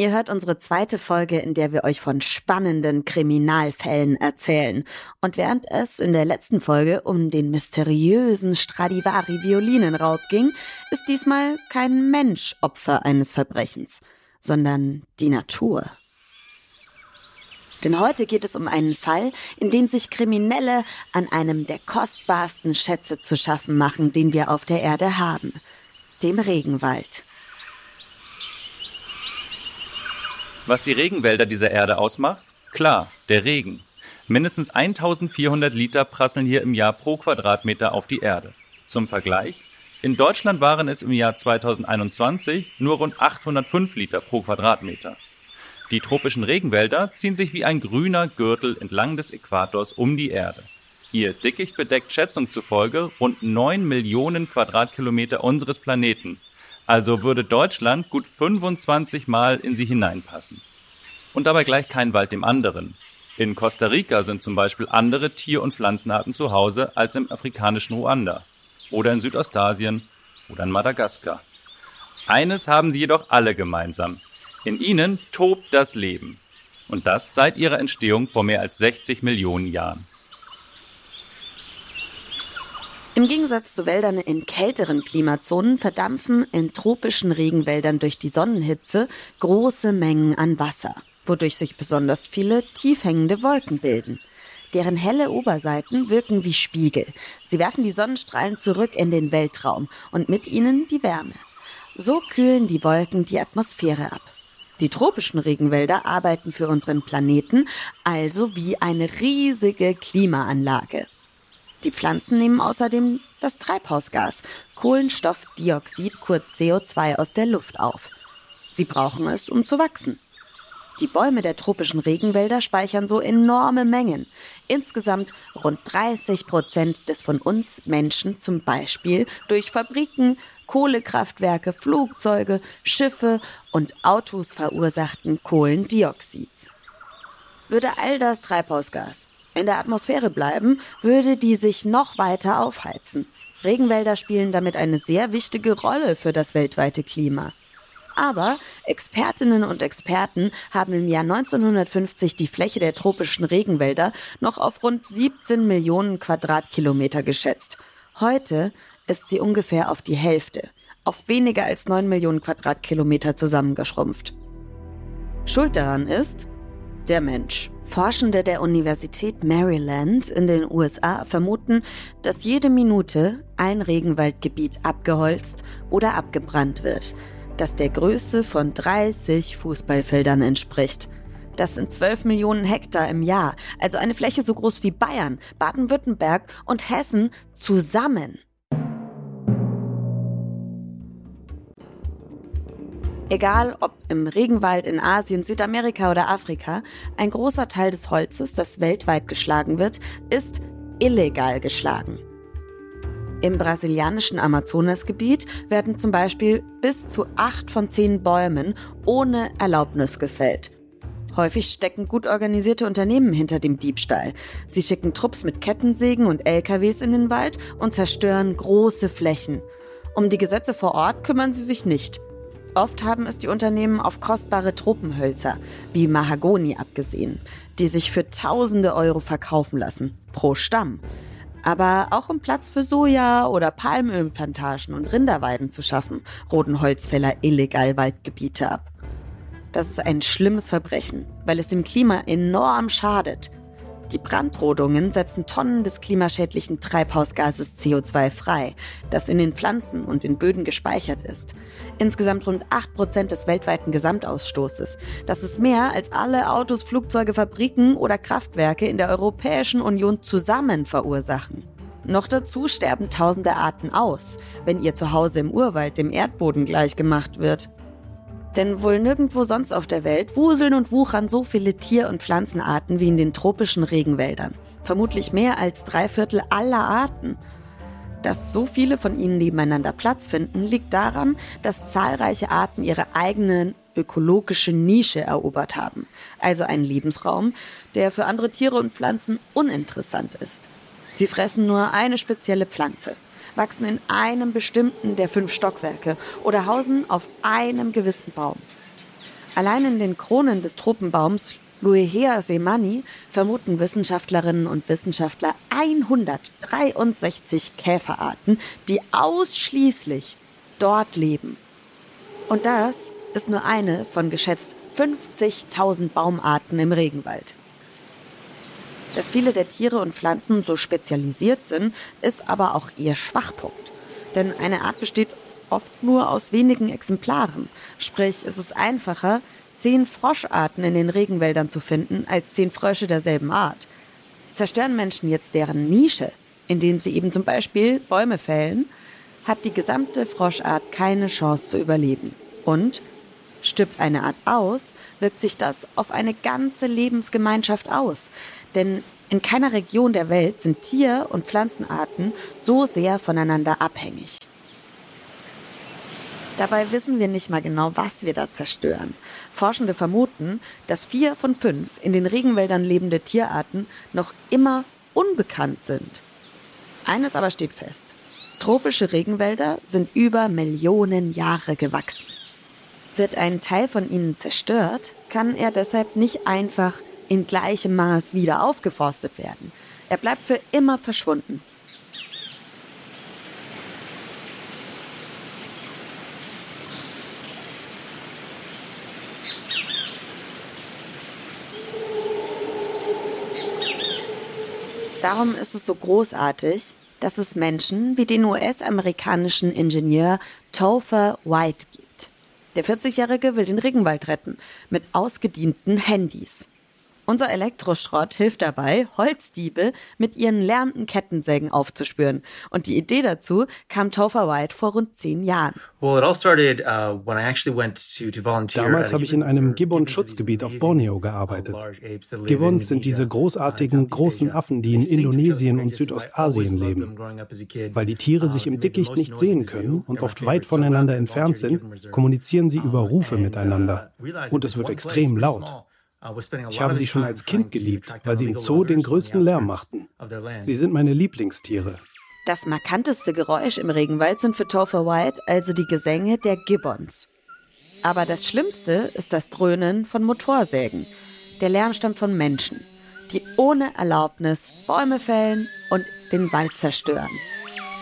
Ihr hört unsere zweite Folge, in der wir euch von spannenden Kriminalfällen erzählen. Und während es in der letzten Folge um den mysteriösen Stradivari-Violinenraub ging, ist diesmal kein Mensch Opfer eines Verbrechens, sondern die Natur. Denn heute geht es um einen Fall, in dem sich Kriminelle an einem der kostbarsten Schätze zu schaffen machen, den wir auf der Erde haben, dem Regenwald. Was die Regenwälder dieser Erde ausmacht? Klar, der Regen. Mindestens 1400 Liter prasseln hier im Jahr pro Quadratmeter auf die Erde. Zum Vergleich, in Deutschland waren es im Jahr 2021 nur rund 805 Liter pro Quadratmeter. Die tropischen Regenwälder ziehen sich wie ein grüner Gürtel entlang des Äquators um die Erde. Ihr Dickicht bedeckt Schätzung zufolge rund 9 Millionen Quadratkilometer unseres Planeten also würde Deutschland gut 25 Mal in sie hineinpassen. Und dabei gleich kein Wald dem anderen. In Costa Rica sind zum Beispiel andere Tier- und Pflanzenarten zu Hause als im afrikanischen Ruanda oder in Südostasien oder in Madagaskar. Eines haben sie jedoch alle gemeinsam. In ihnen tobt das Leben. Und das seit ihrer Entstehung vor mehr als 60 Millionen Jahren. Im Gegensatz zu Wäldern in kälteren Klimazonen verdampfen in tropischen Regenwäldern durch die Sonnenhitze große Mengen an Wasser, wodurch sich besonders viele tief hängende Wolken bilden. Deren helle Oberseiten wirken wie Spiegel. Sie werfen die Sonnenstrahlen zurück in den Weltraum und mit ihnen die Wärme. So kühlen die Wolken die Atmosphäre ab. Die tropischen Regenwälder arbeiten für unseren Planeten also wie eine riesige Klimaanlage. Die Pflanzen nehmen außerdem das Treibhausgas, Kohlenstoffdioxid, kurz CO2, aus der Luft auf. Sie brauchen es, um zu wachsen. Die Bäume der tropischen Regenwälder speichern so enorme Mengen. Insgesamt rund 30 Prozent des von uns Menschen zum Beispiel durch Fabriken, Kohlekraftwerke, Flugzeuge, Schiffe und Autos verursachten Kohlendioxids. Würde all das Treibhausgas in der Atmosphäre bleiben, würde die sich noch weiter aufheizen. Regenwälder spielen damit eine sehr wichtige Rolle für das weltweite Klima. Aber Expertinnen und Experten haben im Jahr 1950 die Fläche der tropischen Regenwälder noch auf rund 17 Millionen Quadratkilometer geschätzt. Heute ist sie ungefähr auf die Hälfte, auf weniger als 9 Millionen Quadratkilometer zusammengeschrumpft. Schuld daran ist der Mensch. Forschende der Universität Maryland in den USA vermuten, dass jede Minute ein Regenwaldgebiet abgeholzt oder abgebrannt wird, das der Größe von 30 Fußballfeldern entspricht. Das sind 12 Millionen Hektar im Jahr, also eine Fläche so groß wie Bayern, Baden-Württemberg und Hessen zusammen. Egal ob im Regenwald in Asien, Südamerika oder Afrika, ein großer Teil des Holzes, das weltweit geschlagen wird, ist illegal geschlagen. Im brasilianischen Amazonasgebiet werden zum Beispiel bis zu acht von zehn Bäumen ohne Erlaubnis gefällt. Häufig stecken gut organisierte Unternehmen hinter dem Diebstahl. Sie schicken Trupps mit Kettensägen und LKWs in den Wald und zerstören große Flächen. Um die Gesetze vor Ort kümmern sie sich nicht. Oft haben es die Unternehmen auf kostbare Tropenhölzer wie Mahagoni abgesehen, die sich für tausende Euro verkaufen lassen, pro Stamm. Aber auch um Platz für Soja- oder Palmölplantagen und Rinderweiden zu schaffen, roden Holzfäller illegal Waldgebiete ab. Das ist ein schlimmes Verbrechen, weil es dem Klima enorm schadet. Die Brandrodungen setzen Tonnen des klimaschädlichen Treibhausgases CO2 frei, das in den Pflanzen und den Böden gespeichert ist. Insgesamt rund 8% des weltweiten Gesamtausstoßes. Das ist mehr als alle Autos, Flugzeuge, Fabriken oder Kraftwerke in der Europäischen Union zusammen verursachen. Noch dazu sterben tausende Arten aus, wenn ihr Zuhause im Urwald dem Erdboden gleichgemacht wird. Denn wohl nirgendwo sonst auf der Welt wuseln und wuchern so viele Tier- und Pflanzenarten wie in den tropischen Regenwäldern. Vermutlich mehr als drei Viertel aller Arten. Dass so viele von ihnen nebeneinander Platz finden, liegt daran, dass zahlreiche Arten ihre eigene ökologische Nische erobert haben. Also einen Lebensraum, der für andere Tiere und Pflanzen uninteressant ist. Sie fressen nur eine spezielle Pflanze, wachsen in einem bestimmten der fünf Stockwerke oder hausen auf einem gewissen Baum. Allein in den Kronen des Tropenbaums Luehea semani vermuten Wissenschaftlerinnen und Wissenschaftler 163 Käferarten, die ausschließlich dort leben. Und das ist nur eine von geschätzt 50.000 Baumarten im Regenwald. Dass viele der Tiere und Pflanzen so spezialisiert sind, ist aber auch ihr Schwachpunkt. Denn eine Art besteht oft nur aus wenigen Exemplaren. Sprich, es ist einfacher, zehn Froscharten in den Regenwäldern zu finden, als zehn Frösche derselben Art. Zerstören Menschen jetzt deren Nische, indem sie eben zum Beispiel Bäume fällen, hat die gesamte Froschart keine Chance zu überleben. Und stirbt eine Art aus, wirkt sich das auf eine ganze Lebensgemeinschaft aus. Denn in keiner Region der Welt sind Tier- und Pflanzenarten so sehr voneinander abhängig. Dabei wissen wir nicht mal genau, was wir da zerstören. Forschende vermuten, dass vier von fünf in den Regenwäldern lebende Tierarten noch immer unbekannt sind. Eines aber steht fest. Tropische Regenwälder sind über Millionen Jahre gewachsen. Wird ein Teil von ihnen zerstört, kann er deshalb nicht einfach in gleichem Maß wieder aufgeforstet werden. Er bleibt für immer verschwunden. Darum ist es so großartig, dass es Menschen wie den US-amerikanischen Ingenieur Topher White gibt. Der 40-Jährige will den Regenwald retten mit ausgedienten Handys. Unser Elektroschrott hilft dabei, Holzdiebe mit ihren lärmenden Kettensägen aufzuspüren. Und die Idee dazu kam Topher White vor rund zehn Jahren. Uh, Damals habe ich in einem Gibbon-Schutzgebiet auf Borneo gearbeitet. Gibbons sind diese uh, großartigen, großen Affen, die in Indonesien und Südostasien leben. Weil die Tiere sich im Dickicht nicht sehen können und oft weit voneinander entfernt sind, kommunizieren sie über Rufe miteinander. Und es wird extrem laut. Ich habe sie schon als Kind geliebt, weil sie im Zoo den größten Lärm machten. Sie sind meine Lieblingstiere. Das markanteste Geräusch im Regenwald sind für Topher White also die Gesänge der Gibbons. Aber das Schlimmste ist das Dröhnen von Motorsägen. Der Lärm stammt von Menschen, die ohne Erlaubnis Bäume fällen und den Wald zerstören.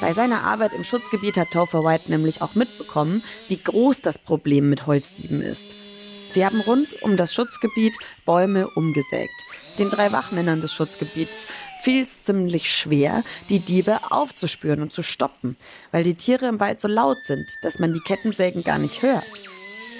Bei seiner Arbeit im Schutzgebiet hat Topher White nämlich auch mitbekommen, wie groß das Problem mit Holzdieben ist. Sie haben rund um das Schutzgebiet Bäume umgesägt. Den drei Wachmännern des Schutzgebiets fiel es ziemlich schwer, die Diebe aufzuspüren und zu stoppen, weil die Tiere im Wald so laut sind, dass man die Kettensägen gar nicht hört.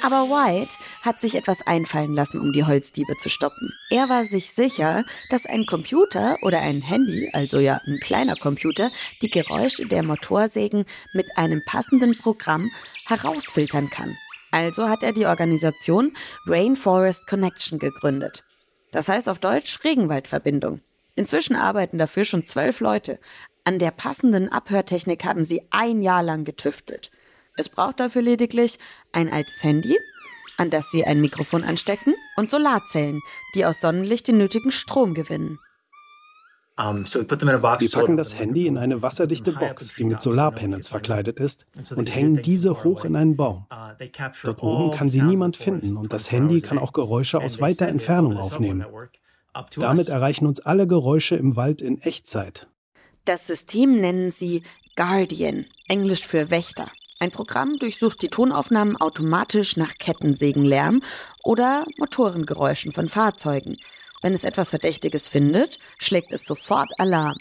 Aber White hat sich etwas einfallen lassen, um die Holzdiebe zu stoppen. Er war sich sicher, dass ein Computer oder ein Handy, also ja ein kleiner Computer, die Geräusche der Motorsägen mit einem passenden Programm herausfiltern kann. Also hat er die Organisation Rainforest Connection gegründet. Das heißt auf Deutsch Regenwaldverbindung. Inzwischen arbeiten dafür schon zwölf Leute. An der passenden Abhörtechnik haben sie ein Jahr lang getüftelt. Es braucht dafür lediglich ein altes Handy, an das sie ein Mikrofon anstecken und Solarzellen, die aus Sonnenlicht den nötigen Strom gewinnen. Wir packen das Handy in eine wasserdichte Box, die mit Solarpanels verkleidet ist, und hängen diese hoch in einen Baum. Uh, Dort oben kann sie niemand finden und das Handy kann auch Geräusche aus weiter Entfernung aufnehmen. Damit erreichen uns alle Geräusche im Wald in Echtzeit. Das System nennen sie Guardian, englisch für Wächter. Ein Programm durchsucht die Tonaufnahmen automatisch nach Kettensägenlärm oder Motorengeräuschen von Fahrzeugen. Wenn es etwas Verdächtiges findet, schlägt es sofort Alarm.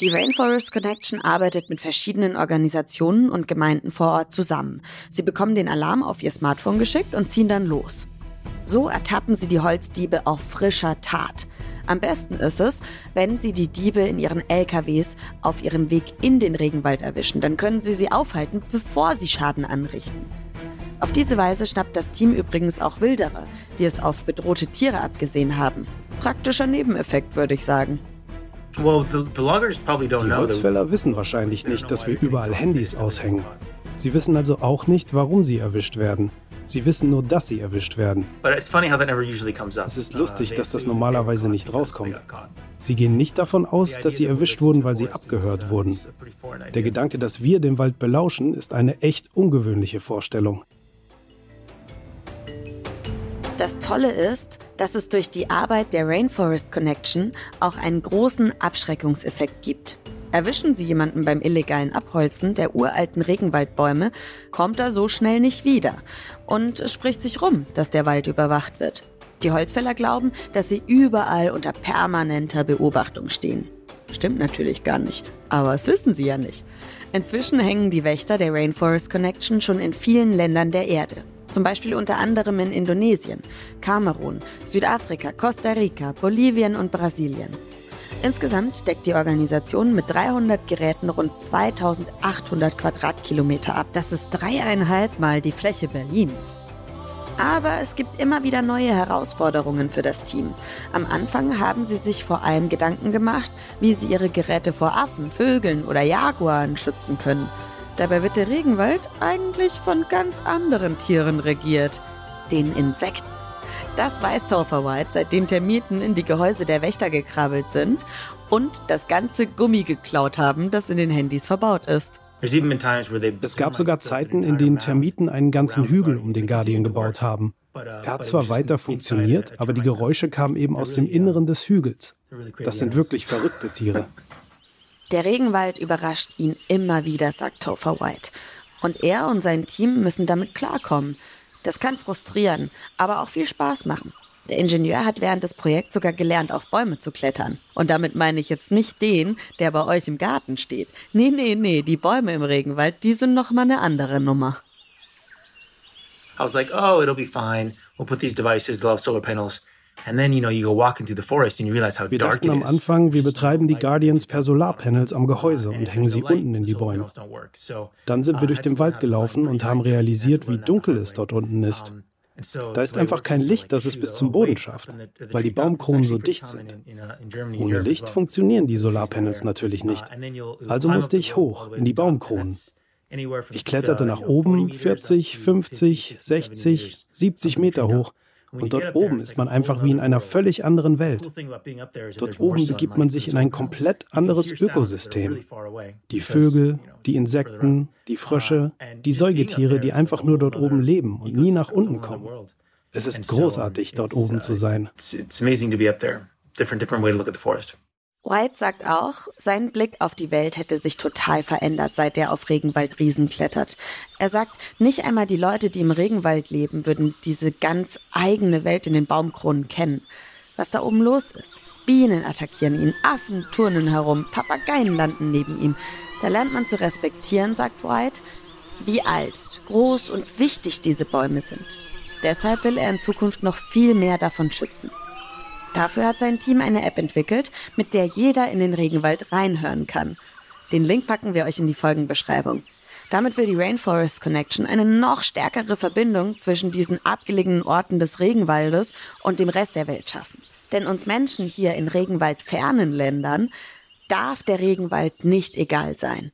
Die Rainforest Connection arbeitet mit verschiedenen Organisationen und Gemeinden vor Ort zusammen. Sie bekommen den Alarm auf ihr Smartphone geschickt und ziehen dann los. So ertappen sie die Holzdiebe auf frischer Tat. Am besten ist es, wenn sie die Diebe in ihren LKWs auf ihrem Weg in den Regenwald erwischen. Dann können sie sie aufhalten, bevor sie Schaden anrichten. Auf diese Weise schnappt das Team übrigens auch Wilderer, die es auf bedrohte Tiere abgesehen haben. Praktischer Nebeneffekt, würde ich sagen. Die Holzfäller wissen wahrscheinlich nicht, dass wir überall Handys aushängen. Sie wissen also auch nicht, warum sie erwischt werden. Sie wissen nur, dass sie erwischt werden. Es ist lustig, dass das normalerweise nicht rauskommt. Sie gehen nicht davon aus, dass sie erwischt wurden, weil sie abgehört wurden. Der Gedanke, dass wir den Wald belauschen, ist eine echt ungewöhnliche Vorstellung. Das Tolle ist, dass es durch die Arbeit der Rainforest Connection auch einen großen Abschreckungseffekt gibt. Erwischen Sie jemanden beim illegalen Abholzen der uralten Regenwaldbäume, kommt er so schnell nicht wieder. Und es spricht sich rum, dass der Wald überwacht wird. Die Holzfäller glauben, dass sie überall unter permanenter Beobachtung stehen. Stimmt natürlich gar nicht, aber das wissen sie ja nicht. Inzwischen hängen die Wächter der Rainforest Connection schon in vielen Ländern der Erde. Zum Beispiel unter anderem in Indonesien, Kamerun, Südafrika, Costa Rica, Bolivien und Brasilien. Insgesamt deckt die Organisation mit 300 Geräten rund 2800 Quadratkilometer ab. Das ist dreieinhalb Mal die Fläche Berlins. Aber es gibt immer wieder neue Herausforderungen für das Team. Am Anfang haben sie sich vor allem Gedanken gemacht, wie sie ihre Geräte vor Affen, Vögeln oder Jaguaren schützen können. Dabei wird der Regenwald eigentlich von ganz anderen Tieren regiert, den Insekten. Das weiß Topher White, seitdem Termiten in die Gehäuse der Wächter gekrabbelt sind und das ganze Gummi geklaut haben, das in den Handys verbaut ist. Es gab sogar Zeiten, in denen Termiten einen ganzen Hügel um den Guardian gebaut haben. Er hat zwar weiter funktioniert, aber die Geräusche kamen eben aus dem Inneren des Hügels. Das sind wirklich verrückte Tiere. Der Regenwald überrascht ihn immer wieder, sagt Topher White. Und er und sein Team müssen damit klarkommen. Das kann frustrieren, aber auch viel Spaß machen. Der Ingenieur hat während des Projekts sogar gelernt, auf Bäume zu klettern. Und damit meine ich jetzt nicht den, der bei euch im Garten steht. Nee, nee, nee, die Bäume im Regenwald, die sind noch mal eine andere Nummer. I was like, oh, it'll be fine. We'll put these devices, they'll have solar panels. Wir dachten am Anfang, wir betreiben die Guardians per Solarpanels am Gehäuse und hängen sie unten in die Bäume. Dann sind wir durch den Wald gelaufen und haben realisiert, wie dunkel es dort unten ist. Da ist einfach kein Licht, das es bis zum Boden schafft, weil die Baumkronen so dicht sind. Ohne Licht funktionieren die Solarpanels natürlich nicht. Also musste ich hoch in die Baumkronen. Ich kletterte nach oben 40, 50, 60, 70 Meter hoch und dort oben ist man einfach wie in einer völlig anderen Welt. Dort oben begibt man sich in ein komplett anderes Ökosystem. Die Vögel, die Insekten, die Frösche, die Säugetiere, die einfach nur dort oben leben und nie nach unten kommen. Es ist großartig, dort oben zu sein. Different, different way to look at the forest. White sagt auch, sein Blick auf die Welt hätte sich total verändert, seit er auf Regenwaldriesen klettert. Er sagt, nicht einmal die Leute, die im Regenwald leben, würden diese ganz eigene Welt in den Baumkronen kennen. Was da oben los ist. Bienen attackieren ihn, Affen turnen herum, Papageien landen neben ihm. Da lernt man zu respektieren, sagt White, wie alt, groß und wichtig diese Bäume sind. Deshalb will er in Zukunft noch viel mehr davon schützen. Dafür hat sein Team eine App entwickelt, mit der jeder in den Regenwald reinhören kann. Den Link packen wir euch in die Folgenbeschreibung. Damit will die Rainforest Connection eine noch stärkere Verbindung zwischen diesen abgelegenen Orten des Regenwaldes und dem Rest der Welt schaffen. Denn uns Menschen hier in regenwaldfernen Ländern darf der Regenwald nicht egal sein.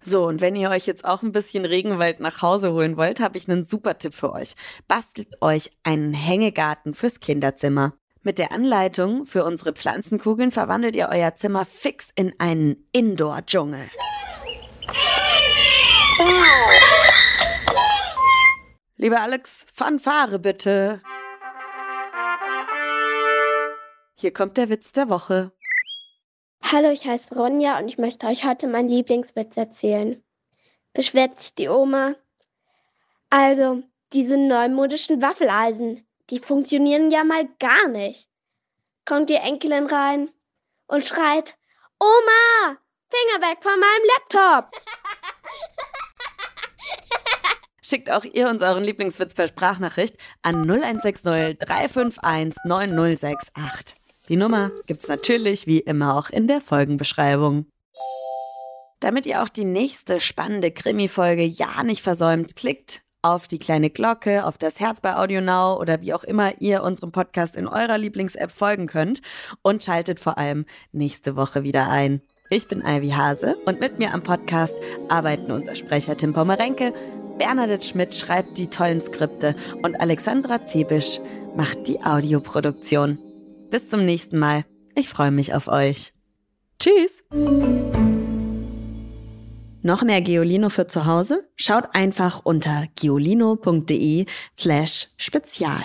So, und wenn ihr euch jetzt auch ein bisschen Regenwald nach Hause holen wollt, habe ich einen super Tipp für euch. Bastelt euch einen Hängegarten fürs Kinderzimmer. Mit der Anleitung für unsere Pflanzenkugeln verwandelt ihr euer Zimmer fix in einen Indoor-Dschungel. Lieber Alex, Fanfare bitte. Hier kommt der Witz der Woche. Hallo, ich heiße Ronja und ich möchte euch heute meinen Lieblingswitz erzählen. Beschwert sich die Oma. Also, diese neumodischen Waffeleisen, die funktionieren ja mal gar nicht. Kommt die Enkelin rein und schreit, Oma, Finger weg von meinem Laptop. Schickt auch ihr uns euren Lieblingswitz per Sprachnachricht an 0160 351 9068. Die Nummer gibt's natürlich wie immer auch in der Folgenbeschreibung. Damit ihr auch die nächste spannende Krimi-Folge ja nicht versäumt, klickt auf die kleine Glocke, auf das Herz bei Audio Now oder wie auch immer ihr unserem Podcast in eurer Lieblings-App folgen könnt und schaltet vor allem nächste Woche wieder ein. Ich bin Ivy Hase und mit mir am Podcast arbeiten unser Sprecher Tim Pommerenke, Bernadette Schmidt schreibt die tollen Skripte und Alexandra Zebisch macht die Audioproduktion. Bis zum nächsten Mal. Ich freue mich auf euch. Tschüss! Noch mehr Geolino für zu Hause? Schaut einfach unter geolino.de slash spezial.